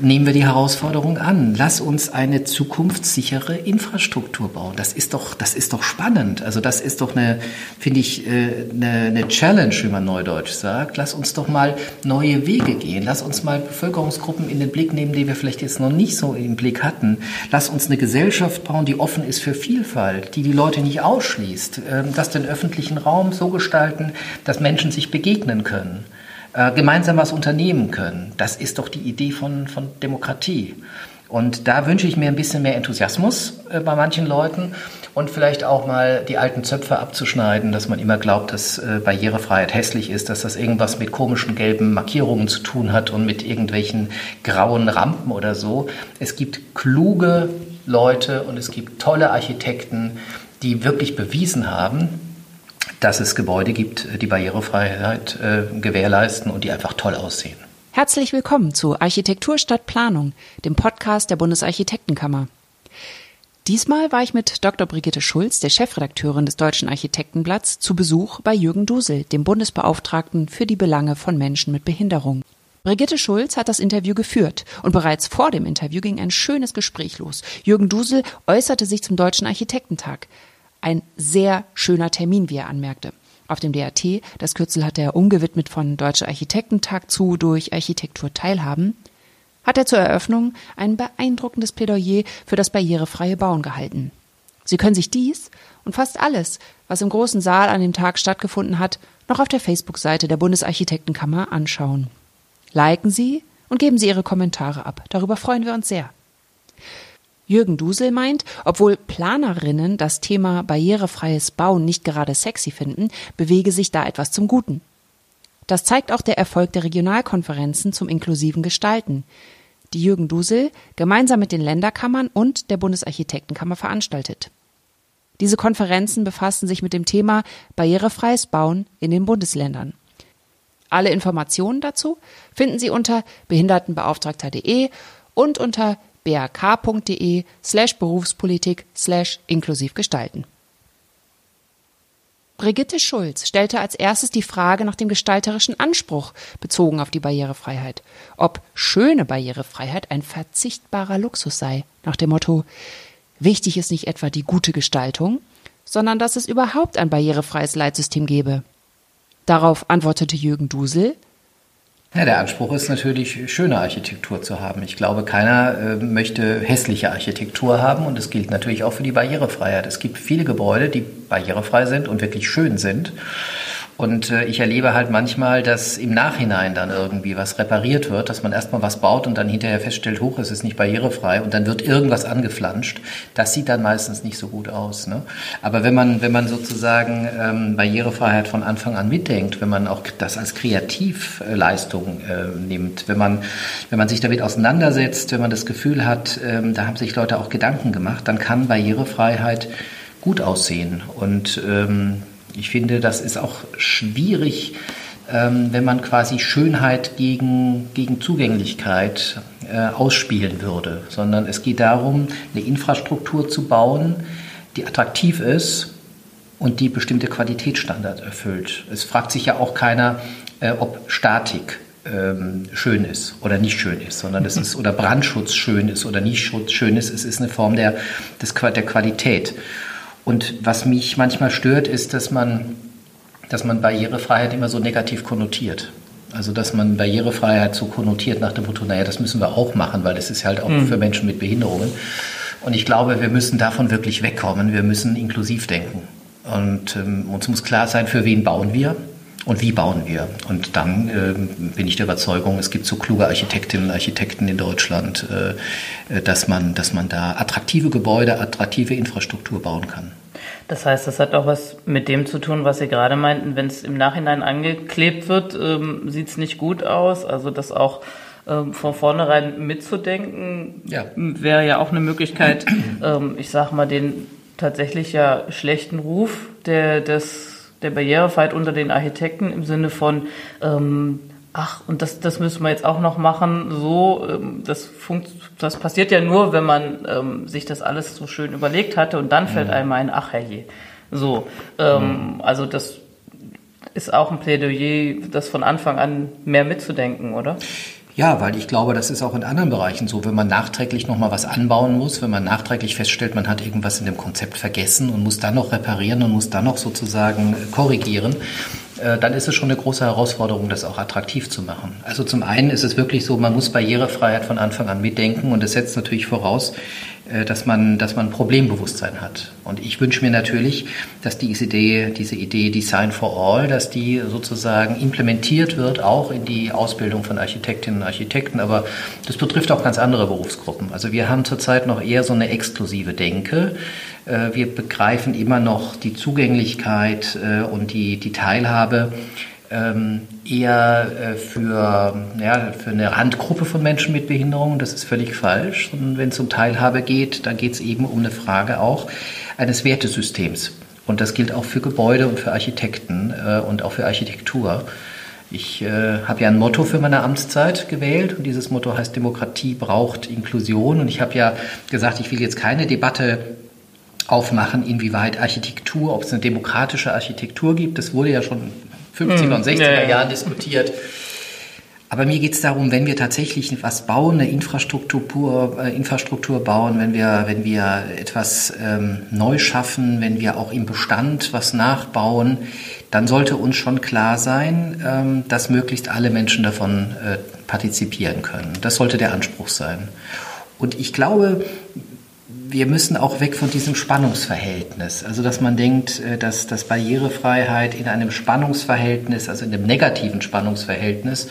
nehmen wir die Herausforderung an. Lass uns eine zukunftssichere Infrastruktur bauen. Das ist doch, das ist doch spannend. Also das ist doch eine, finde ich, äh, eine, eine Challenge, wie man neudeutsch sagt. Lass uns doch mal neue Wege gehen. Lass uns mal Bevölkerungsgruppen in den Blick nehmen, die wir vielleicht jetzt noch nicht so im Blick hatten. Lass uns eine Gesellschaft bauen, die offen ist für Vielfalt, die die Leute nicht ausschließt. Ähm, dass den öffentlichen Raum so gestalten, dass Menschen sich begegnen können äh, gemeinsam was unternehmen können. Das ist doch die Idee von, von Demokratie. Und da wünsche ich mir ein bisschen mehr Enthusiasmus äh, bei manchen Leuten und vielleicht auch mal die alten Zöpfe abzuschneiden, dass man immer glaubt, dass äh, Barrierefreiheit hässlich ist, dass das irgendwas mit komischen gelben Markierungen zu tun hat und mit irgendwelchen grauen Rampen oder so. Es gibt kluge Leute und es gibt tolle Architekten, die wirklich bewiesen haben, dass es Gebäude gibt, die Barrierefreiheit äh, gewährleisten und die einfach toll aussehen. Herzlich willkommen zu Architektur statt Planung, dem Podcast der Bundesarchitektenkammer. Diesmal war ich mit Dr. Brigitte Schulz, der Chefredakteurin des Deutschen Architektenblatts, zu Besuch bei Jürgen Dusel, dem Bundesbeauftragten für die Belange von Menschen mit Behinderung. Brigitte Schulz hat das Interview geführt und bereits vor dem Interview ging ein schönes Gespräch los. Jürgen Dusel äußerte sich zum Deutschen Architektentag. Ein sehr schöner Termin, wie er anmerkte. Auf dem DAT, das Kürzel hat er umgewidmet von Deutscher Architektentag zu durch Architektur teilhaben, hat er zur Eröffnung ein beeindruckendes Plädoyer für das barrierefreie Bauen gehalten. Sie können sich dies und fast alles, was im großen Saal an dem Tag stattgefunden hat, noch auf der Facebook-Seite der Bundesarchitektenkammer anschauen. Liken Sie und geben Sie Ihre Kommentare ab. Darüber freuen wir uns sehr. Jürgen Dusel meint, obwohl Planerinnen das Thema barrierefreies Bauen nicht gerade sexy finden, bewege sich da etwas zum Guten. Das zeigt auch der Erfolg der Regionalkonferenzen zum inklusiven Gestalten, die Jürgen Dusel gemeinsam mit den Länderkammern und der Bundesarchitektenkammer veranstaltet. Diese Konferenzen befassen sich mit dem Thema barrierefreies Bauen in den Bundesländern. Alle Informationen dazu finden Sie unter behindertenbeauftragter.de und unter bak.de slash Berufspolitik slash inklusiv gestalten. Brigitte Schulz stellte als erstes die Frage nach dem gestalterischen Anspruch bezogen auf die Barrierefreiheit. Ob schöne Barrierefreiheit ein verzichtbarer Luxus sei, nach dem Motto, wichtig ist nicht etwa die gute Gestaltung, sondern dass es überhaupt ein barrierefreies Leitsystem gebe. Darauf antwortete Jürgen Dusel, ja, der Anspruch ist natürlich, schöne Architektur zu haben. Ich glaube, keiner äh, möchte hässliche Architektur haben und es gilt natürlich auch für die Barrierefreiheit. Es gibt viele Gebäude, die barrierefrei sind und wirklich schön sind. Und äh, ich erlebe halt manchmal, dass im Nachhinein dann irgendwie was repariert wird, dass man erstmal was baut und dann hinterher feststellt, hoch, es ist nicht barrierefrei und dann wird irgendwas angeflanscht. Das sieht dann meistens nicht so gut aus. Ne? Aber wenn man, wenn man sozusagen ähm, Barrierefreiheit von Anfang an mitdenkt, wenn man auch das als Kreativleistung äh, nimmt, wenn man, wenn man sich damit auseinandersetzt, wenn man das Gefühl hat, ähm, da haben sich Leute auch Gedanken gemacht, dann kann Barrierefreiheit gut aussehen. Und ähm, ich finde, das ist auch schwierig, ähm, wenn man quasi Schönheit gegen, gegen Zugänglichkeit äh, ausspielen würde, sondern es geht darum, eine Infrastruktur zu bauen, die attraktiv ist und die bestimmte Qualitätsstandards erfüllt. Es fragt sich ja auch keiner, äh, ob Statik ähm, schön ist oder nicht schön ist, sondern es ist oder Brandschutz schön ist oder nicht schön ist. Es ist eine Form der, des, der Qualität. Und was mich manchmal stört, ist, dass man, dass man Barrierefreiheit immer so negativ konnotiert. Also dass man Barrierefreiheit so konnotiert nach dem Motto, naja, das müssen wir auch machen, weil das ist halt auch mhm. für Menschen mit Behinderungen. Und ich glaube, wir müssen davon wirklich wegkommen. Wir müssen inklusiv denken. Und ähm, uns muss klar sein, für wen bauen wir und wie bauen wir. Und dann äh, bin ich der Überzeugung, es gibt so kluge Architektinnen und Architekten in Deutschland, äh, dass, man, dass man da attraktive Gebäude, attraktive Infrastruktur bauen kann. Das heißt, das hat auch was mit dem zu tun, was Sie gerade meinten. Wenn es im Nachhinein angeklebt wird, ähm, sieht es nicht gut aus. Also das auch ähm, von vornherein mitzudenken, ja. wäre ja auch eine Möglichkeit, ähm, ich sag mal, den tatsächlich ja schlechten Ruf der, des der Barrierefreiheit unter den Architekten im Sinne von, ähm, ach, und das, das müssen wir jetzt auch noch machen, so, ähm, das, funkt, das passiert ja nur, wenn man ähm, sich das alles so schön überlegt hatte und dann fällt mhm. einem ein, ach herrje. So, ähm, mhm. also das ist auch ein Plädoyer, das von Anfang an mehr mitzudenken, oder? Ja, weil ich glaube, das ist auch in anderen Bereichen so. Wenn man nachträglich nochmal was anbauen muss, wenn man nachträglich feststellt, man hat irgendwas in dem Konzept vergessen und muss dann noch reparieren und muss dann noch sozusagen korrigieren, äh, dann ist es schon eine große Herausforderung, das auch attraktiv zu machen. Also zum einen ist es wirklich so, man muss Barrierefreiheit von Anfang an mitdenken und das setzt natürlich voraus, äh, dass man, dass man Problembewusstsein hat. Und ich wünsche mir natürlich, dass diese Idee, diese Idee Design for All, dass die sozusagen implementiert wird, auch in die Ausbildung von Architektinnen und Architekten. Aber das betrifft auch ganz andere Berufsgruppen. Also wir haben zurzeit noch eher so eine exklusive Denke. Äh, wir begreifen immer noch die Zugänglichkeit äh, und die, die Teilhabe ähm, eher äh, für, ja, für eine Randgruppe von Menschen mit Behinderungen. Das ist völlig falsch. Und wenn es um Teilhabe geht, dann geht es eben um eine Frage auch eines Wertesystems. Und das gilt auch für Gebäude und für Architekten äh, und auch für Architektur. Ich äh, habe ja ein Motto für meine Amtszeit gewählt und dieses Motto heißt Demokratie braucht Inklusion. Und ich habe ja gesagt, ich will jetzt keine Debatte aufmachen, inwieweit Architektur, ob es eine demokratische Architektur gibt. Das wurde ja schon 50er und 60er ja, Jahren diskutiert. Aber mir geht es darum, wenn wir tatsächlich was bauen, eine Infrastruktur, äh, Infrastruktur bauen, wenn wir, wenn wir etwas ähm, neu schaffen, wenn wir auch im Bestand was nachbauen, dann sollte uns schon klar sein, ähm, dass möglichst alle Menschen davon äh, partizipieren können. Das sollte der Anspruch sein. Und ich glaube, wir müssen auch weg von diesem Spannungsverhältnis. Also, dass man denkt, äh, dass, dass Barrierefreiheit in einem Spannungsverhältnis, also in einem negativen Spannungsverhältnis,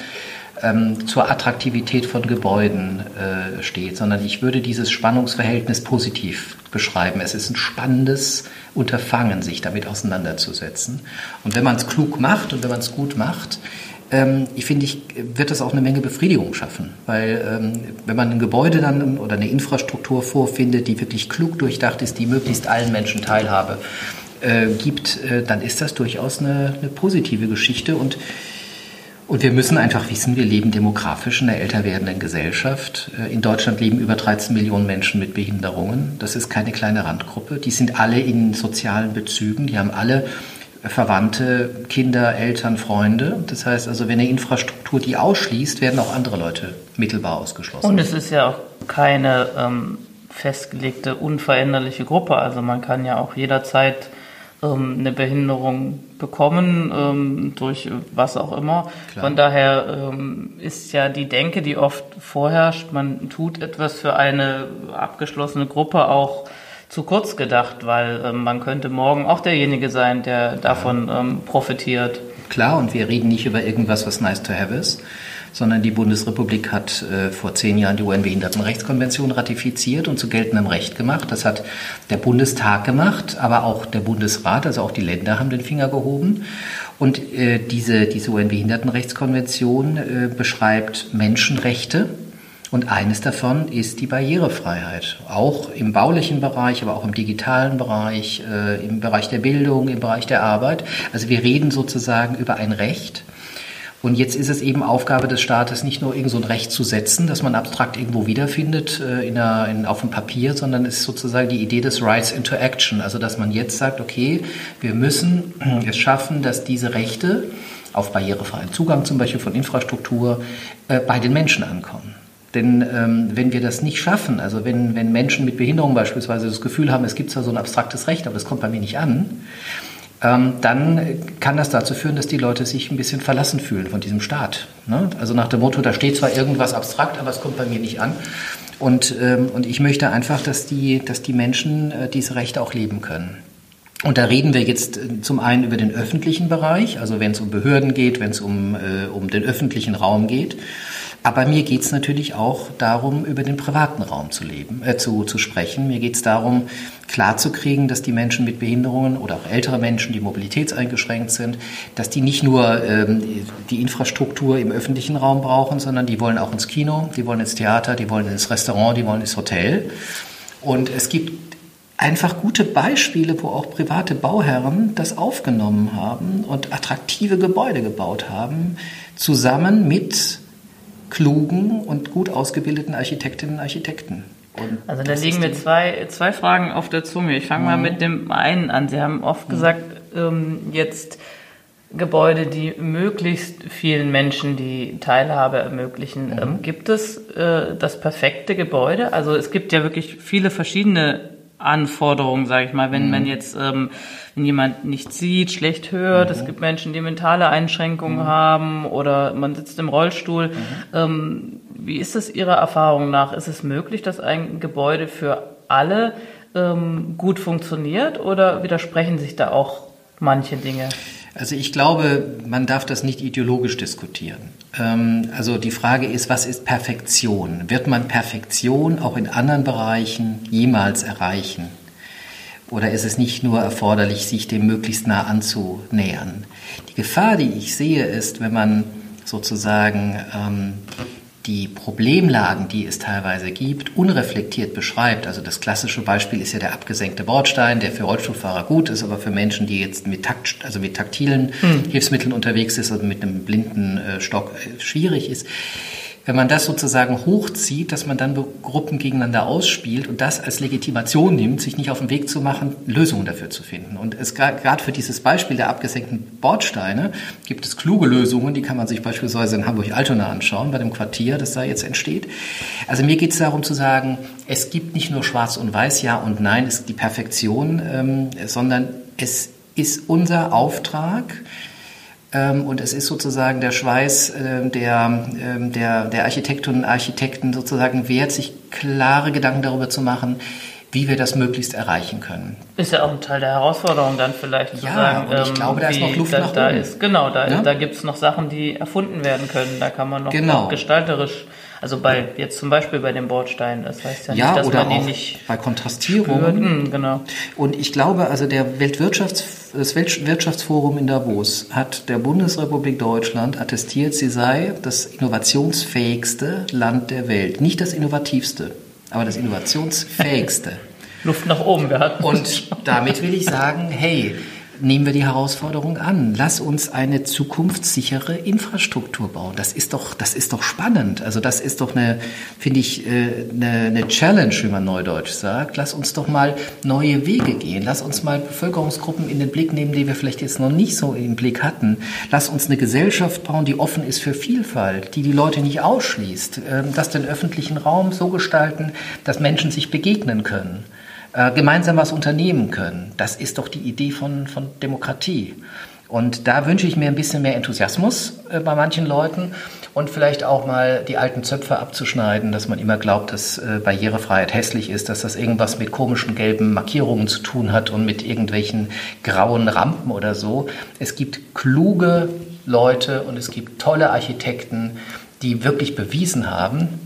ähm, zur Attraktivität von Gebäuden äh, steht, sondern ich würde dieses Spannungsverhältnis positiv beschreiben. Es ist ein spannendes Unterfangen, sich damit auseinanderzusetzen. Und wenn man es klug macht und wenn man es gut macht, ähm, ich finde, ich, wird das auch eine Menge Befriedigung schaffen. Weil ähm, wenn man ein Gebäude dann oder eine Infrastruktur vorfindet, die wirklich klug durchdacht ist, die möglichst allen Menschen Teilhabe äh, gibt, äh, dann ist das durchaus eine, eine positive Geschichte. Und, und wir müssen einfach wissen, wir leben demografisch in einer älter werdenden Gesellschaft. Äh, in Deutschland leben über 13 Millionen Menschen mit Behinderungen. Das ist keine kleine Randgruppe. Die sind alle in sozialen Bezügen. Die haben alle Verwandte, Kinder, Eltern, Freunde. Das heißt also, wenn eine Infrastruktur die ausschließt, werden auch andere Leute mittelbar ausgeschlossen. Und es ist ja auch keine ähm, festgelegte, unveränderliche Gruppe. Also man kann ja auch jederzeit ähm, eine Behinderung bekommen, ähm, durch was auch immer. Klar. Von daher ähm, ist ja die Denke, die oft vorherrscht, man tut etwas für eine abgeschlossene Gruppe auch zu kurz gedacht, weil ähm, man könnte morgen auch derjenige sein, der davon ähm, profitiert. Klar, und wir reden nicht über irgendwas, was nice to have ist, sondern die Bundesrepublik hat äh, vor zehn Jahren die UN-Behindertenrechtskonvention ratifiziert und zu geltendem Recht gemacht. Das hat der Bundestag gemacht, aber auch der Bundesrat, also auch die Länder haben den Finger gehoben. Und äh, diese, diese UN-Behindertenrechtskonvention äh, beschreibt Menschenrechte und eines davon ist die Barrierefreiheit. Auch im baulichen Bereich, aber auch im digitalen Bereich, äh, im Bereich der Bildung, im Bereich der Arbeit. Also wir reden sozusagen über ein Recht. Und jetzt ist es eben Aufgabe des Staates, nicht nur irgend so ein Recht zu setzen, das man abstrakt irgendwo wiederfindet äh, in einer, in, auf dem Papier, sondern es ist sozusagen die Idee des Rights into Action. Also dass man jetzt sagt, okay, wir müssen es schaffen, dass diese Rechte auf barrierefreien Zugang zum Beispiel von Infrastruktur äh, bei den Menschen ankommen. Denn ähm, wenn wir das nicht schaffen, also wenn, wenn Menschen mit Behinderung beispielsweise das Gefühl haben, es gibt zwar so ein abstraktes Recht, aber es kommt bei mir nicht an, ähm, dann kann das dazu führen, dass die Leute sich ein bisschen verlassen fühlen von diesem Staat. Ne? Also nach dem Motto, da steht zwar irgendwas abstrakt, aber es kommt bei mir nicht an. Und, ähm, und ich möchte einfach, dass die, dass die Menschen äh, diese Rechte auch leben können. Und da reden wir jetzt äh, zum einen über den öffentlichen Bereich, also wenn es um Behörden geht, wenn es um, äh, um den öffentlichen Raum geht. Aber mir geht es natürlich auch darum, über den privaten Raum zu leben, äh, zu, zu sprechen. Mir geht es darum, klarzukriegen, dass die Menschen mit Behinderungen oder auch ältere Menschen, die mobilitätseingeschränkt sind, dass die nicht nur ähm, die Infrastruktur im öffentlichen Raum brauchen, sondern die wollen auch ins Kino, die wollen ins Theater, die wollen ins Restaurant, die wollen ins Hotel. Und es gibt einfach gute Beispiele, wo auch private Bauherren das aufgenommen haben und attraktive Gebäude gebaut haben, zusammen mit klugen und gut ausgebildeten Architektinnen und Architekten. Und also da liegen mir zwei, zwei Fragen auf der Zunge. Ich fange mhm. mal mit dem einen an. Sie haben oft gesagt, ähm, jetzt Gebäude, die möglichst vielen Menschen die Teilhabe ermöglichen. Mhm. Ähm, gibt es äh, das perfekte Gebäude? Also es gibt ja wirklich viele verschiedene Anforderungen, sage ich mal, wenn mhm. man jetzt, ähm, wenn jemand nicht sieht, schlecht hört, mhm. es gibt Menschen, die mentale Einschränkungen mhm. haben oder man sitzt im Rollstuhl. Mhm. Ähm, wie ist es Ihrer Erfahrung nach? Ist es möglich, dass ein Gebäude für alle ähm, gut funktioniert oder widersprechen sich da auch manche Dinge? Also ich glaube, man darf das nicht ideologisch diskutieren. Ähm, also die Frage ist, was ist Perfektion? Wird man Perfektion auch in anderen Bereichen jemals erreichen? Oder ist es nicht nur erforderlich, sich dem möglichst nah anzunähern? Die Gefahr, die ich sehe, ist, wenn man sozusagen ähm, die Problemlagen, die es teilweise gibt, unreflektiert beschreibt. Also das klassische Beispiel ist ja der abgesenkte Bordstein, der für Rollstuhlfahrer gut ist, aber für Menschen, die jetzt mit, Takt, also mit taktilen hm. Hilfsmitteln unterwegs ist oder mit einem blinden äh, Stock äh, schwierig ist wenn man das sozusagen hochzieht, dass man dann Gruppen gegeneinander ausspielt und das als Legitimation nimmt, sich nicht auf den Weg zu machen, Lösungen dafür zu finden. Und es gerade für dieses Beispiel der abgesenkten Bordsteine gibt es kluge Lösungen, die kann man sich beispielsweise in Hamburg-Altona anschauen, bei dem Quartier, das da jetzt entsteht. Also mir geht es darum zu sagen, es gibt nicht nur Schwarz und Weiß, Ja und Nein, ist die Perfektion, ähm, sondern es ist unser Auftrag, und es ist sozusagen der Schweiß äh, der, ähm, der, der Architektinnen und Architekten sozusagen wert, sich klare Gedanken darüber zu machen, wie wir das möglichst erreichen können. Ist ja auch ein Teil der Herausforderung dann vielleicht zu ja, sagen. Und ich ähm, glaube, da ist noch Luft da, nach da oben. Ist, genau, da, ja? da gibt es noch Sachen, die erfunden werden können. Da kann man noch, genau. noch gestalterisch also bei jetzt zum Beispiel bei dem Bordstein, das heißt ja, ja nicht, dass oder man auch ihn nicht bei Kontrastierungen. Hm, genau. Und ich glaube, also der Weltwirtschafts das Weltwirtschaftsforum in Davos hat der Bundesrepublik Deutschland attestiert, sie sei das innovationsfähigste Land der Welt. Nicht das innovativste, aber das innovationsfähigste. Luft nach oben gehabt. Und damit will ich sagen, hey, nehmen wir die Herausforderung an. Lass uns eine zukunftssichere Infrastruktur bauen. Das ist doch, das ist doch spannend. Also das ist doch eine, finde ich, äh, eine, eine Challenge, wie man neudeutsch sagt. Lass uns doch mal neue Wege gehen. Lass uns mal Bevölkerungsgruppen in den Blick nehmen, die wir vielleicht jetzt noch nicht so im Blick hatten. Lass uns eine Gesellschaft bauen, die offen ist für Vielfalt, die die Leute nicht ausschließt. Ähm, dass den öffentlichen Raum so gestalten, dass Menschen sich begegnen können äh, gemeinsam was unternehmen können. Das ist doch die Idee von, von Demokratie. Und da wünsche ich mir ein bisschen mehr Enthusiasmus äh, bei manchen Leuten und vielleicht auch mal die alten Zöpfe abzuschneiden, dass man immer glaubt, dass äh, Barrierefreiheit hässlich ist, dass das irgendwas mit komischen gelben Markierungen zu tun hat und mit irgendwelchen grauen Rampen oder so. Es gibt kluge Leute und es gibt tolle Architekten, die wirklich bewiesen haben,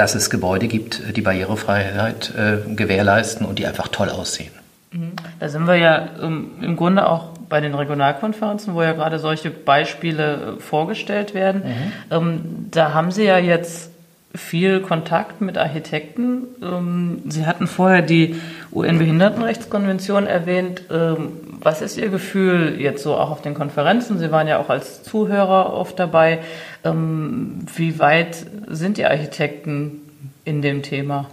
dass es Gebäude gibt, die Barrierefreiheit äh, gewährleisten und die einfach toll aussehen. Mhm. Da sind wir ja ähm, im Grunde auch bei den Regionalkonferenzen, wo ja gerade solche Beispiele äh, vorgestellt werden. Mhm. Ähm, da haben Sie ja jetzt viel Kontakt mit Architekten. Ähm, Sie hatten vorher die UN-Behindertenrechtskonvention erwähnt. Ähm, was ist Ihr Gefühl jetzt so auch auf den Konferenzen? Sie waren ja auch als Zuhörer oft dabei. Ähm, wie weit sind die Architekten in dem Thema?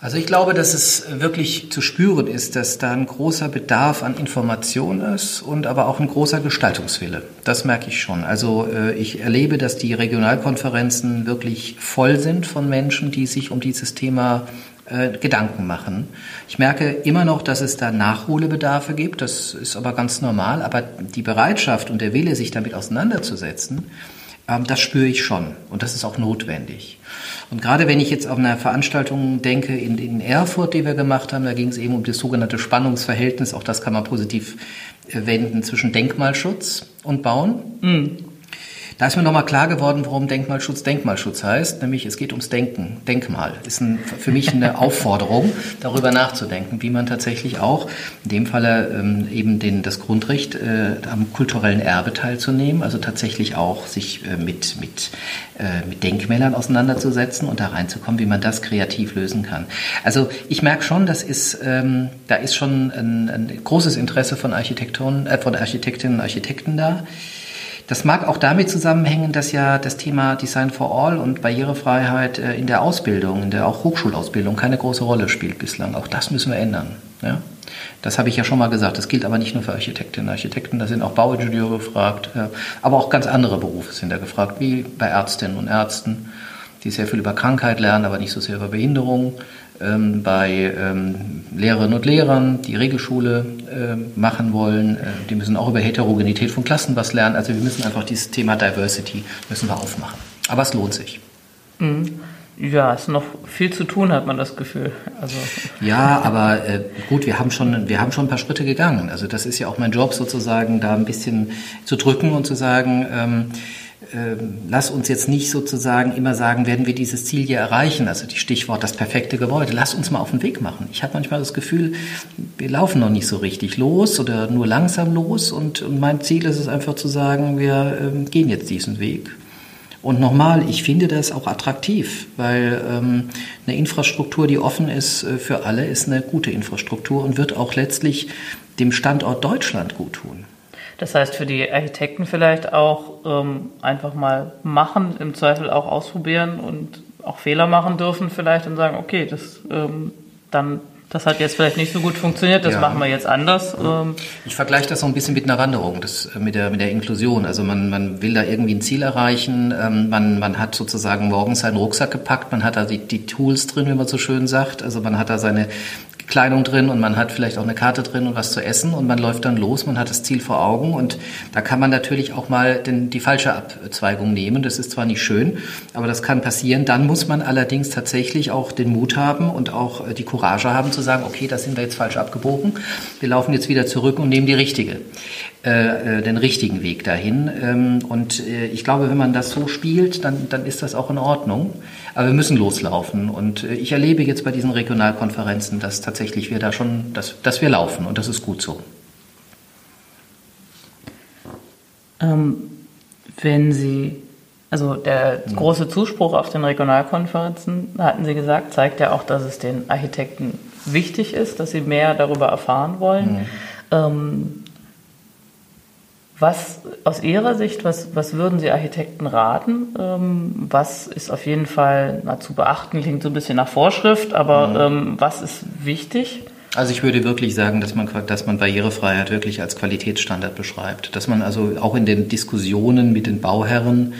Also ich glaube, dass es wirklich zu spüren ist, dass da ein großer Bedarf an Information ist und aber auch ein großer Gestaltungswille. Das merke ich schon. Also äh, ich erlebe, dass die Regionalkonferenzen wirklich voll sind von Menschen, die sich um dieses Thema äh, Gedanken machen. Ich merke immer noch, dass es da Nachholbedarfe gibt. Das ist aber ganz normal. Aber die Bereitschaft und der Wille, sich damit auseinanderzusetzen, ähm, das spüre ich schon. Und das ist auch notwendig. Und gerade wenn ich jetzt auf eine Veranstaltung denke in, in Erfurt, die wir gemacht haben, da ging es eben um das sogenannte Spannungsverhältnis, auch das kann man positiv äh, wenden, zwischen Denkmalschutz und Bauen. Mhm. Da ist mir nochmal klar geworden, warum Denkmalschutz Denkmalschutz heißt, nämlich es geht ums Denken. Denkmal ist ein, für mich eine Aufforderung, darüber nachzudenken, wie man tatsächlich auch, in dem Falle ähm, eben den, das Grundrecht äh, am kulturellen Erbe teilzunehmen, also tatsächlich auch sich äh, mit, mit, äh, mit Denkmälern auseinanderzusetzen und da reinzukommen, wie man das kreativ lösen kann. Also ich merke schon, das ist, ähm, da ist schon ein, ein großes Interesse von Architektoren, äh, von Architektinnen und Architekten da. Das mag auch damit zusammenhängen, dass ja das Thema Design for All und Barrierefreiheit äh, in der Ausbildung, in der auch Hochschulausbildung keine große Rolle spielt bislang. Auch das müssen wir ändern. Ja? Das habe ich ja schon mal gesagt. Das gilt aber nicht nur für Architektinnen und Architekten, da sind auch Bauingenieure gefragt, äh, aber auch ganz andere Berufe sind da gefragt, wie bei Ärztinnen und Ärzten, die sehr viel über Krankheit lernen, aber nicht so sehr über Behinderung. Ähm, bei ähm, Lehrerinnen und Lehrern, die Regelschule äh, machen wollen, äh, die müssen auch über Heterogenität von Klassen was lernen. Also wir müssen einfach dieses Thema Diversity müssen wir aufmachen. Aber es lohnt sich. Mhm. Ja, es ist noch viel zu tun, hat man das Gefühl. Also. Ja, aber äh, gut, wir haben, schon, wir haben schon ein paar Schritte gegangen. Also das ist ja auch mein Job sozusagen, da ein bisschen zu drücken und zu sagen, ähm, äh, lass uns jetzt nicht sozusagen immer sagen, werden wir dieses Ziel hier erreichen, also die Stichwort das perfekte Gebäude. Lass uns mal auf den Weg machen. Ich habe manchmal das Gefühl, wir laufen noch nicht so richtig los oder nur langsam los und, und mein Ziel ist es einfach zu sagen, wir äh, gehen jetzt diesen Weg. Und nochmal, ich finde das auch attraktiv, weil ähm, eine Infrastruktur, die offen ist äh, für alle, ist eine gute Infrastruktur und wird auch letztlich dem Standort Deutschland gut tun. Das heißt für die Architekten vielleicht auch ähm, einfach mal machen, im Zweifel auch ausprobieren und auch Fehler machen dürfen vielleicht und sagen, okay, das ähm, dann das hat jetzt vielleicht nicht so gut funktioniert, das ja. machen wir jetzt anders. Ähm. Ich vergleiche das so ein bisschen mit einer Wanderung, das, äh, mit, der, mit der Inklusion. Also man, man will da irgendwie ein Ziel erreichen, ähm, man, man hat sozusagen morgens seinen Rucksack gepackt, man hat da die, die Tools drin, wie man so schön sagt. Also man hat da seine Kleidung drin und man hat vielleicht auch eine Karte drin und was zu essen und man läuft dann los, man hat das Ziel vor Augen und da kann man natürlich auch mal den, die falsche Abzweigung nehmen. Das ist zwar nicht schön, aber das kann passieren. Dann muss man allerdings tatsächlich auch den Mut haben und auch äh, die Courage haben zu sagen, okay, da sind wir jetzt falsch abgebogen. Wir laufen jetzt wieder zurück und nehmen die richtige. Äh, äh, den richtigen Weg dahin. Ähm, und äh, ich glaube, wenn man das so spielt, dann, dann ist das auch in Ordnung. Aber wir müssen loslaufen. Und äh, ich erlebe jetzt bei diesen Regionalkonferenzen, dass tatsächlich wir da schon, dass, dass wir laufen. Und das ist gut so. Ähm, wenn Sie, also der mhm. große Zuspruch auf den Regionalkonferenzen, hatten Sie gesagt, zeigt ja auch, dass es den Architekten wichtig ist, dass sie mehr darüber erfahren wollen. Mhm. Ähm, was aus Ihrer Sicht, was, was würden Sie Architekten raten? Ähm, was ist auf jeden Fall na, zu beachten? Klingt so ein bisschen nach Vorschrift, aber mhm. ähm, was ist wichtig? Also ich würde wirklich sagen, dass man, dass man Barrierefreiheit wirklich als Qualitätsstandard beschreibt. Dass man also auch in den Diskussionen mit den Bauherren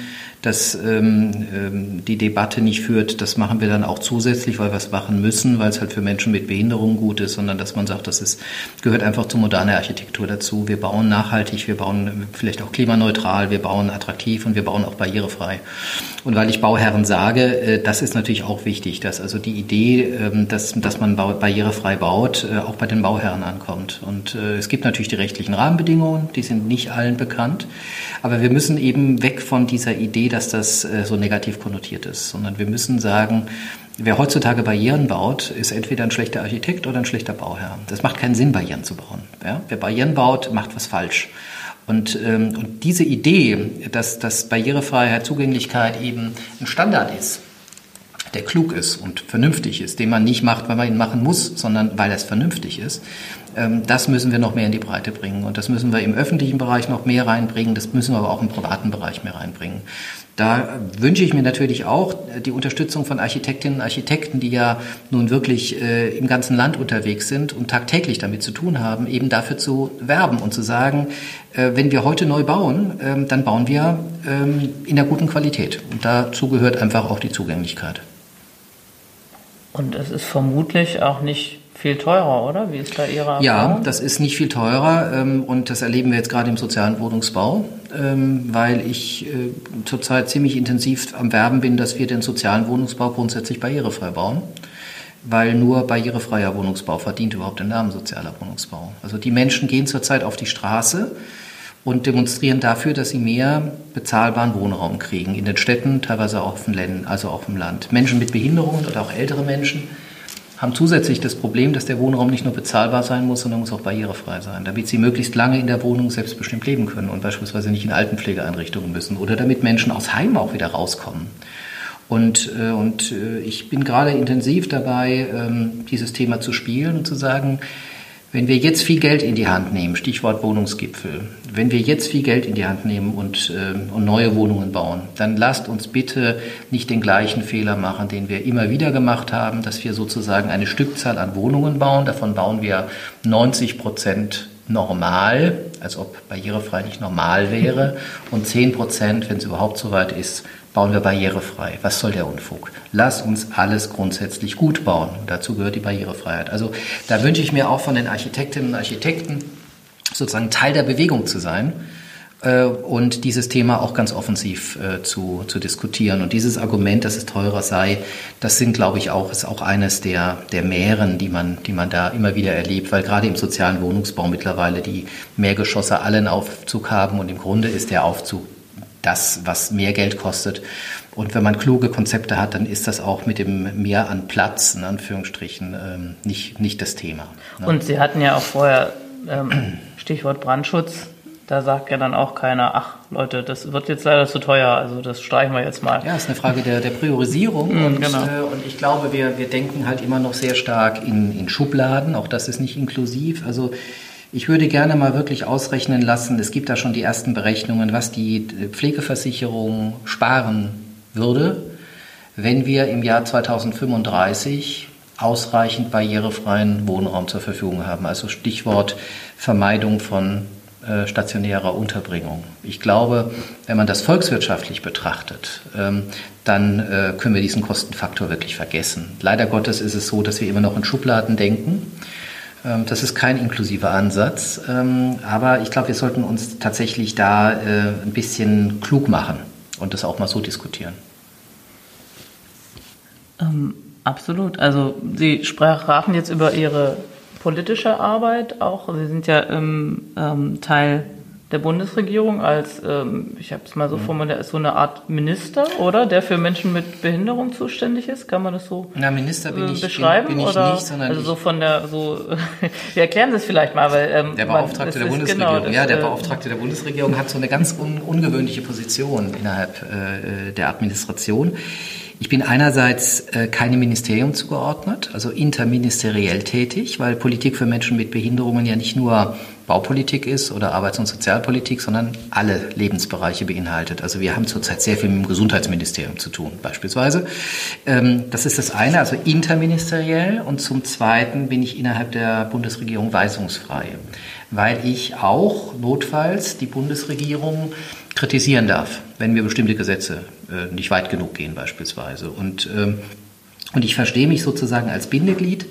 dass ähm, ähm, die Debatte nicht führt, das machen wir dann auch zusätzlich, weil wir es machen müssen, weil es halt für Menschen mit Behinderung gut ist, sondern dass man sagt, das ist, gehört einfach zur modernen Architektur dazu. Wir bauen nachhaltig, wir bauen vielleicht auch klimaneutral, wir bauen attraktiv und wir bauen auch barrierefrei. Und weil ich Bauherren sage, äh, das ist natürlich auch wichtig, dass also die Idee, äh, dass, dass man barrierefrei baut, äh, auch bei den Bauherren ankommt. Und äh, es gibt natürlich die rechtlichen Rahmenbedingungen, die sind nicht allen bekannt, aber wir müssen eben weg von dieser Idee, dass das äh, so negativ konnotiert ist, sondern wir müssen sagen, wer heutzutage Barrieren baut, ist entweder ein schlechter Architekt oder ein schlechter Bauherr. Das macht keinen Sinn, Barrieren zu bauen. Ja? Wer Barrieren baut, macht was falsch. Und, ähm, und diese Idee, dass, dass Barrierefreiheit, Zugänglichkeit eben ein Standard ist, der klug ist und vernünftig ist, den man nicht macht, weil man ihn machen muss, sondern weil es vernünftig ist, das müssen wir noch mehr in die Breite bringen. Und das müssen wir im öffentlichen Bereich noch mehr reinbringen, das müssen wir aber auch im privaten Bereich mehr reinbringen. Da wünsche ich mir natürlich auch die Unterstützung von Architektinnen und Architekten, die ja nun wirklich äh, im ganzen Land unterwegs sind und tagtäglich damit zu tun haben, eben dafür zu werben und zu sagen, äh, wenn wir heute neu bauen, äh, dann bauen wir ähm, in der guten Qualität. Und dazu gehört einfach auch die Zugänglichkeit. Und es ist vermutlich auch nicht viel teurer, oder? Wie ist da Ihre Erfahrung? Ja, das ist nicht viel teurer ähm, und das erleben wir jetzt gerade im sozialen Wohnungsbau, ähm, weil ich äh, zurzeit ziemlich intensiv am Werben bin, dass wir den sozialen Wohnungsbau grundsätzlich barrierefrei bauen, weil nur barrierefreier Wohnungsbau verdient überhaupt den Namen sozialer Wohnungsbau. Also die Menschen gehen zurzeit auf die Straße und demonstrieren dafür, dass sie mehr bezahlbaren Wohnraum kriegen in den Städten, teilweise auch auf dem Land, also auf dem Land. Menschen mit Behinderungen oder auch ältere Menschen haben zusätzlich das Problem, dass der Wohnraum nicht nur bezahlbar sein muss, sondern muss auch barrierefrei sein, damit sie möglichst lange in der Wohnung selbstbestimmt leben können und beispielsweise nicht in Altenpflegeeinrichtungen müssen oder damit Menschen aus Heim auch wieder rauskommen. Und, äh, und äh, ich bin gerade intensiv dabei, ähm, dieses Thema zu spielen und zu sagen, Wenn wir jetzt viel Geld in die Hand nehmen, Stichwort Wohnungsgipfel, wenn wir jetzt viel Geld in die Hand nehmen und, äh, und neue Wohnungen bauen, dann lasst uns bitte nicht den gleichen Fehler machen, den wir immer wieder gemacht haben, dass wir sozusagen eine Stückzahl an Wohnungen bauen. Davon bauen wir 90 Prozent normal, als ob barrierefrei nicht normal wäre, und 10 Prozent, wenn es überhaupt so weit ist, bauen wir barrierefrei. Was soll der Unfug? Lass uns alles grundsätzlich gut bauen. dazu gehört die Barrierefreiheit. Also da wünsche ich mir auch von den Architektinnen und Architekten sozusagen Teil der Bewegung zu sein äh, und dieses Thema auch ganz offensiv äh, zu, zu diskutieren. Und dieses Argument, dass es teurer sei, das sind, glaube ich, auch, ist auch eines der, der Mehren, die man, die man da immer wieder erlebt, weil gerade im sozialen Wohnungsbau mittlerweile die Mehrgeschosse allen Aufzug haben und im Grunde ist der Aufzug das, was mehr Geld kostet. Und wenn man kluge Konzepte hat, dann ist das auch mit dem Mehr an Platz, in Anführungsstrichen, ähm, nicht, nicht das Thema. Ne? Und Sie hatten ja auch vorher ähm, Stichwort Brandschutz. Da sagt ja dann auch keiner, ach Leute, das wird jetzt leider zu teuer, also das streichen wir jetzt mal. Ja, ist eine Frage der, der Priorisierung. Mm, und, genau. äh, und ich glaube, wir, wir denken halt immer noch sehr stark in, in Schubladen. Auch das ist nicht inklusiv. Also ich würde gerne mal wirklich ausrechnen lassen, es gibt da schon die ersten Berechnungen, was die Pflegeversicherung sparen würde, wenn wir im Jahr 2035 ausreichend barrierefreien Wohnraum zur Verfügung haben. Also Stichwort Vermeidung von äh, stationärer Unterbringung. Ich glaube, wenn man das volkswirtschaftlich betrachtet, ähm, dann äh, können wir diesen Kostenfaktor wirklich vergessen. Leider Gottes ist es so, dass wir immer noch in Schubladen denken. Ähm, das ist kein inklusiver Ansatz, ähm, aber ich glaube, wir sollten uns tatsächlich da äh, ein bisschen klug machen und das auch mal so diskutieren. Ähm, absolut. Also Sie sprachen jetzt über Ihre politische Arbeit auch. Sie sind ja ähm, ähm, Teil der Bundesregierung als, ähm, ich habe es mal so mhm. formuliert, so eine Art Minister, oder? Der für Menschen mit Behinderung zuständig ist? Kann man das so Na, Minister bin äh, ich, beschreiben? Bin, bin oder? nicht, sondern also so von der, so, wir erklären es vielleicht mal, weil ähm, der Beauftragte man, der Bundesregierung, genau, das, ja, der äh, Beauftragte der Bundesregierung hat so eine ganz un ungewöhnliche Position innerhalb äh, der Administration. Ich bin einerseits äh, keinem Ministerium zugeordnet, also interministeriell tätig, weil Politik für Menschen mit Behinderungen ja nicht nur Baupolitik ist oder Arbeits- und Sozialpolitik, sondern alle Lebensbereiche beinhaltet. Also wir haben zurzeit sehr viel mit dem Gesundheitsministerium zu tun, beispielsweise. Ähm, das ist das eine, also interministeriell. Und zum Zweiten bin ich innerhalb der Bundesregierung weisungsfrei, weil ich auch notfalls die Bundesregierung kritisieren darf, wenn wir bestimmte Gesetze äh, nicht weit genug gehen beispielsweise. Und, ähm, und ich verstehe mich sozusagen als Bindeglied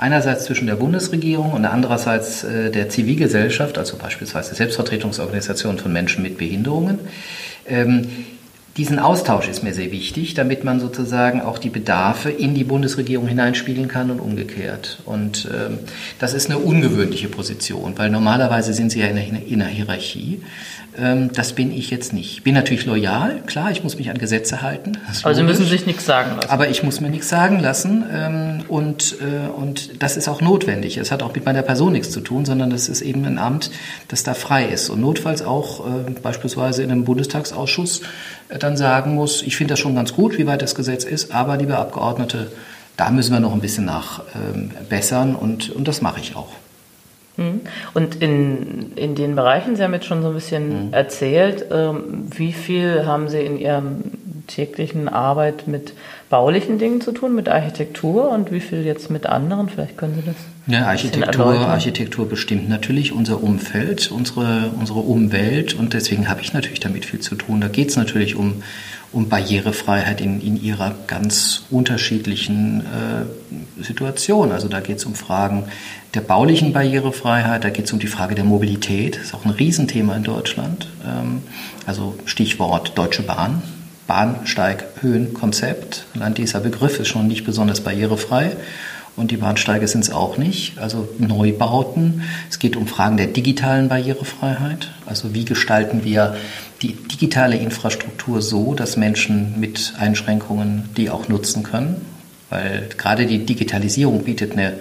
einerseits zwischen der Bundesregierung und andererseits äh, der Zivilgesellschaft, also beispielsweise Selbstvertretungsorganisationen von Menschen mit Behinderungen. Ähm, diesen Austausch ist mir sehr wichtig, damit man sozusagen auch die Bedarfe in die Bundesregierung hineinspiegeln kann und umgekehrt. Und ähm, das ist eine ungewöhnliche Position, weil normalerweise sind sie ja in einer, in einer Hierarchie. Ähm, das bin ich jetzt nicht. Ich bin natürlich loyal, klar, ich muss mich an Gesetze halten. Aber Sie müssen sich nichts sagen lassen. Aber ich muss mir nichts sagen lassen ähm, und, äh, und das ist auch notwendig. Es hat auch mit meiner Person nichts zu tun, sondern das ist eben ein Amt, das da frei ist und notfalls auch äh, beispielsweise in einem Bundestagsausschuss äh, dann sagen muss, ich finde das schon ganz gut, wie weit das Gesetz ist, aber liebe Abgeordnete, da müssen wir noch ein bisschen nachbessern und, und das mache ich auch. Mhm. Und in, in den Bereichen, Sie haben jetzt schon so ein bisschen mhm. erzählt, ähm, wie viel haben Sie in Ihrer täglichen Arbeit mit baulichen Dingen zu tun, mit Architektur und wie viel jetzt mit anderen? Vielleicht können Sie das. Ja, Architektur, Architektur bestimmt natürlich unser Umfeld, unsere, unsere Umwelt und deswegen habe ich natürlich damit viel zu tun. Da geht es natürlich um, um Barrierefreiheit in, in ihrer ganz unterschiedlichen äh, Situation. Also da geht es um Fragen der baulichen Barrierefreiheit, da geht es um die Frage der Mobilität, das ist auch ein Riesenthema in Deutschland. Ähm, also Stichwort Deutsche Bahn, Bahnsteighöhenkonzept. Allein dieser Begriff ist schon nicht besonders barrierefrei und die Bahnsteige sind es auch nicht. Also Neubauten. Es geht um Fragen der digitalen Barrierefreiheit. Also wie gestalten wir die digitale Infrastruktur so, dass Menschen mit Einschränkungen die auch nutzen können? Weil gerade die Digitalisierung bietet eine,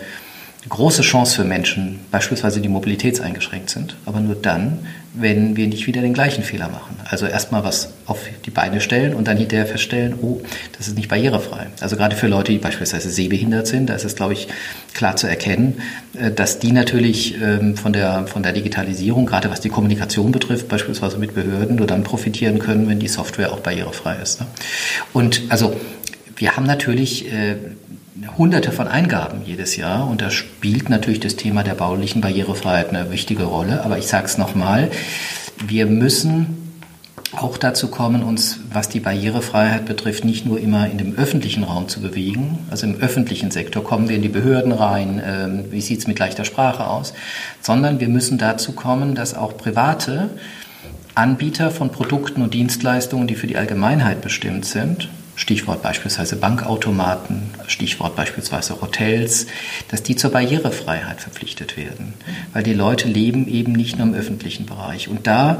große Chance für Menschen, beispielsweise die mobilitätseingeschränkt sind, aber nur dann, wenn wir nicht wieder den gleichen Fehler machen. Also erstmal was auf die Beine stellen und dann hinterher feststellen, oh, das ist nicht barrierefrei. Also gerade für Leute, die beispielsweise sehbehindert sind, da ist es, glaube ich, klar zu erkennen, äh, dass die natürlich ähm, von der, von der Digitalisierung, gerade was die Kommunikation betrifft, beispielsweise mit Behörden, nur dann profitieren können, wenn die Software auch barrierefrei ist. Ne? Und also wir haben natürlich äh, hunderte von Eingaben jedes Jahr und da spielt natürlich das Thema der baulichen Barrierefreiheit eine wichtige Rolle. Aber ich sage es nochmal, wir müssen auch dazu kommen, uns, was die Barrierefreiheit betrifft, nicht nur immer in dem öffentlichen Raum zu bewegen. Also im öffentlichen Sektor kommen wir in die Behörden rein, äh, wie sieht es mit leichter Sprache aus, sondern wir müssen dazu kommen, dass auch private Anbieter von Produkten und Dienstleistungen, die für die Allgemeinheit bestimmt sind, Stichwort beispielsweise Bankautomaten, Stichwort beispielsweise Hotels, dass die zur Barrierefreiheit verpflichtet werden. Weil die Leute leben eben nicht nur im öffentlichen Bereich. Und da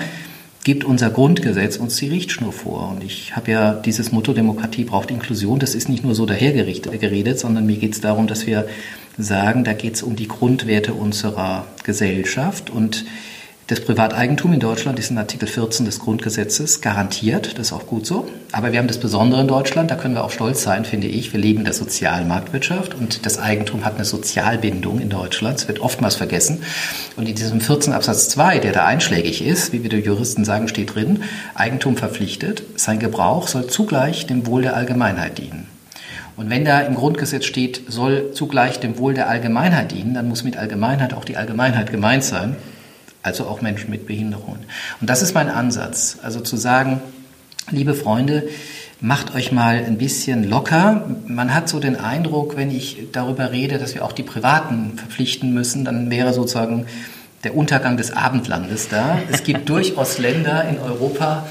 gibt unser Grundgesetz uns die Richtschnur vor. Und ich habe ja dieses Motto Demokratie braucht Inklusion. Das ist nicht nur so dahergeredet, sondern mir geht es darum, dass wir sagen, da geht es um die Grundwerte unserer Gesellschaft. Und das Privateigentum in Deutschland ist in Artikel 14 des Grundgesetzes garantiert, das ist auch gut so. Aber wir haben das Besondere in Deutschland, da können wir auch stolz sein, finde ich. Wir leben in der sozialen Marktwirtschaft und das Eigentum hat eine Sozialbindung in Deutschland. Das wird oftmals vergessen. Und in diesem 14 Absatz 2, der da einschlägig ist, wie wir die Juristen sagen, steht drin, Eigentum verpflichtet, sein Gebrauch soll zugleich dem Wohl der Allgemeinheit dienen. Und wenn da im Grundgesetz steht, soll zugleich dem Wohl der Allgemeinheit dienen, dann muss mit Allgemeinheit auch die Allgemeinheit gemeint sein also auch Menschen mit Behinderungen. Und das ist mein Ansatz, also zu sagen, liebe Freunde, macht euch mal ein bisschen locker. Man hat so den Eindruck, wenn ich darüber rede, dass wir auch die Privaten verpflichten müssen, dann wäre sozusagen der Untergang des Abendlandes da. Es gibt durchaus Länder in Europa,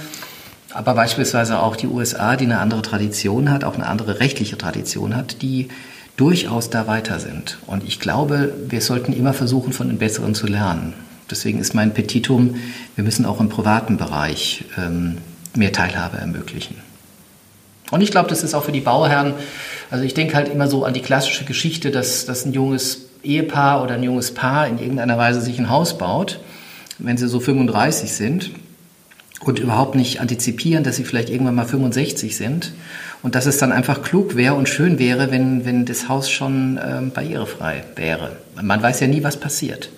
aber beispielsweise auch die USA, die eine andere Tradition hat, auch eine andere rechtliche Tradition hat, die durchaus da weiter sind. Und ich glaube, wir sollten immer versuchen, von den Besseren zu lernen. Deswegen ist mein Petitum, wir müssen auch im privaten Bereich ähm, mehr Teilhabe ermöglichen. Und ich glaube, das ist auch für die Bauherren, also ich denke halt immer so an die klassische Geschichte, dass, dass ein junges Ehepaar oder ein junges Paar in irgendeiner Weise sich ein Haus baut, wenn sie so 35 sind und überhaupt nicht antizipieren, dass sie vielleicht irgendwann mal 65 sind und dass es dann einfach klug wäre und schön wäre, wenn, wenn das Haus schon ähm, barrierefrei wäre. Man weiß ja nie, was passiert.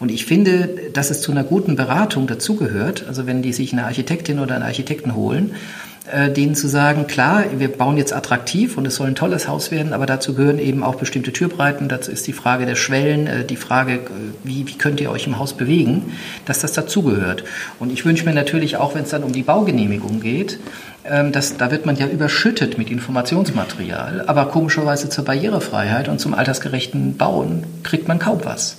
Und ich finde, dass es zu einer guten Beratung dazugehört, also wenn die sich eine Architektin oder einen Architekten holen, äh, denen zu sagen, klar, wir bauen jetzt attraktiv und es soll ein tolles Haus werden, aber dazu gehören eben auch bestimmte Türbreiten, dazu ist die Frage der Schwellen, äh, die Frage, äh, wie, wie könnt ihr euch im Haus bewegen, dass das dazugehört. Und ich wünsche mir natürlich auch, wenn es dann um die Baugenehmigung geht, ähm, das, da wird man ja überschüttet mit Informationsmaterial, aber komischerweise zur Barrierefreiheit und zum altersgerechten Bauen kriegt man kaum was.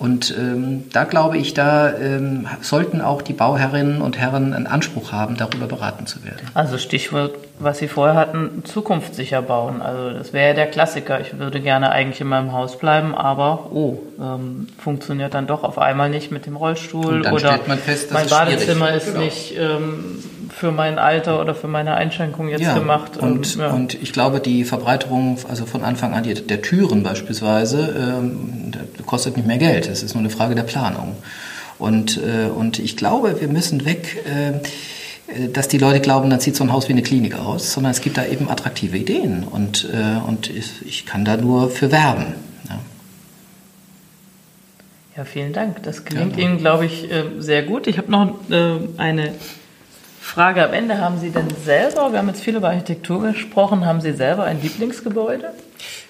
Und ähm, da glaube ich, da ähm, sollten auch die Bauherrinnen und Herren einen Anspruch haben, darüber beraten zu werden. Also Stichwort, was Sie vorher hatten, zukunftssicher bauen. Also das wäre ja der Klassiker. Ich würde gerne eigentlich in meinem Haus bleiben, aber oh, ähm, funktioniert dann doch auf einmal nicht mit dem Rollstuhl oder fest, mein Badezimmer ist genau. nicht ähm, für mein Alter oder für meine Einschränkung jetzt ja, gemacht. Und, ja. und ich glaube, die Verbreiterung, also von Anfang an der Türen beispielsweise, ähm, kostet nicht mehr Geld. Es ist nur eine Frage der Planung. Und, äh, und ich glaube, wir müssen weg. Äh, dass die Leute glauben, dann sieht so ein Haus wie eine Klinik aus, sondern es gibt da eben attraktive Ideen und, äh, und ich, ich kann da nur für werben. Ja. Ja, vielen Dank. Das klingt ja, Ihnen, glaube ich, äh, sehr gut. Ich habe noch äh, eine Frage am Ende, haben Sie denn selber, wir haben jetzt viel über Architektur gesprochen, haben Sie selber ein Lieblingsgebäude?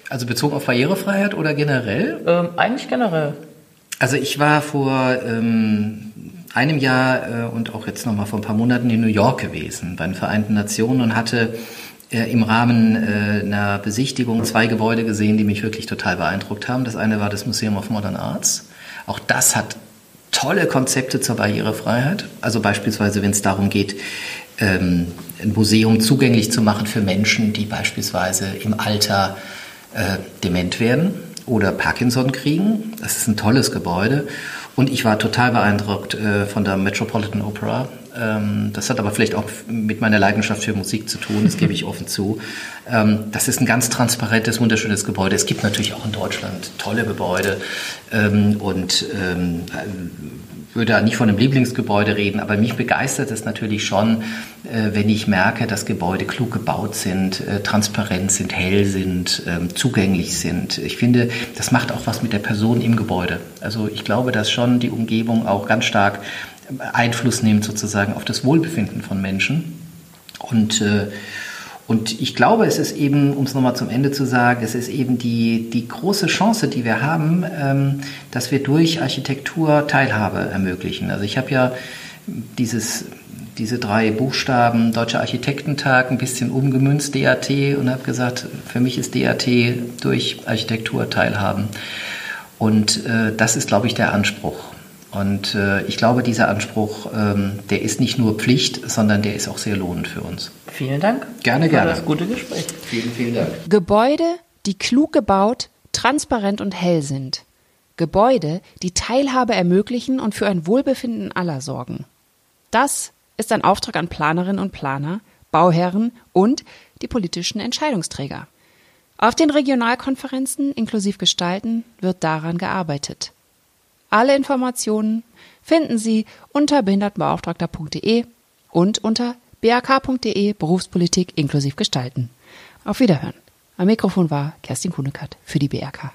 Also bezogen auf Barrierefreiheit oder generell? Ähm, eigentlich generell. Also ich war vor ähm, einem Jahr äh, und auch jetzt nochmal vor ein paar Monaten in New York gewesen, bei den Vereinten Nationen und hatte äh, im Rahmen äh, einer Besichtigung zwei Gebäude gesehen, die mich wirklich total beeindruckt haben. Das eine war das Museum of Modern Arts. Auch das hat tolle Konzepte zur Barrierefreiheit. Also beispielsweise, wenn es darum geht, ähm, ein Museum zugänglich zu machen für Menschen, die beispielsweise im Alter äh, dement werden oder Parkinson kriegen. Das ist ein tolles Gebäude. Und ich war total beeindruckt äh, von der Metropolitan Opera das hat aber vielleicht auch mit meiner Leidenschaft für Musik zu tun, das gebe ich offen zu. Ähm, das ist ein ganz transparentes, wunderschönes Gebäude. Es gibt natürlich auch in Deutschland tolle Gebäude ähm, und würde da nicht von einem Lieblingsgebäude reden, aber mich begeistert es natürlich schon, äh, wenn ich merke, dass Gebäude klug gebaut sind, äh, transparent sind, hell sind, ähm, zugänglich sind. Ich finde, das macht auch was mit der Person im Gebäude. Also ich glaube, dass schon die Umgebung auch ganz stark Einfluss nimmt sozusagen auf das Wohlbefinden von Menschen. Und äh, und ich glaube, es ist eben, um es nochmal zum Ende zu sagen, es ist eben die, die große Chance, die wir haben, ähm, dass wir durch Architektur Teilhabe ermöglichen. Also ich habe ja dieses, diese drei Buchstaben Deutscher Architektentag ein bisschen umgemünzt, DAT, und habe gesagt, für mich ist DAT durch Architektur Teilhaben. Und äh, das ist, glaube ich, der Anspruch. Und äh, ich glaube, dieser Anspruch, ähm, der ist nicht nur Pflicht, sondern der ist auch sehr lohnend für uns. Vielen Dank. Gerne, gerne. Das gute Gespräch. Vielen, vielen Dank. Gebäude, die klug gebaut, transparent und hell sind. Gebäude, die Teilhabe ermöglichen und für ein Wohlbefinden aller sorgen. Das ist ein Auftrag an Planerinnen und Planer, Bauherren und die politischen Entscheidungsträger. Auf den Regionalkonferenzen inklusiv Gestalten wird daran gearbeitet. Alle Informationen finden Sie unter behindertenbeauftragter.de und unter bak.de Berufspolitik inklusiv gestalten. Auf Wiederhören. Am Mikrofon war Kerstin Kunekat für die BRK.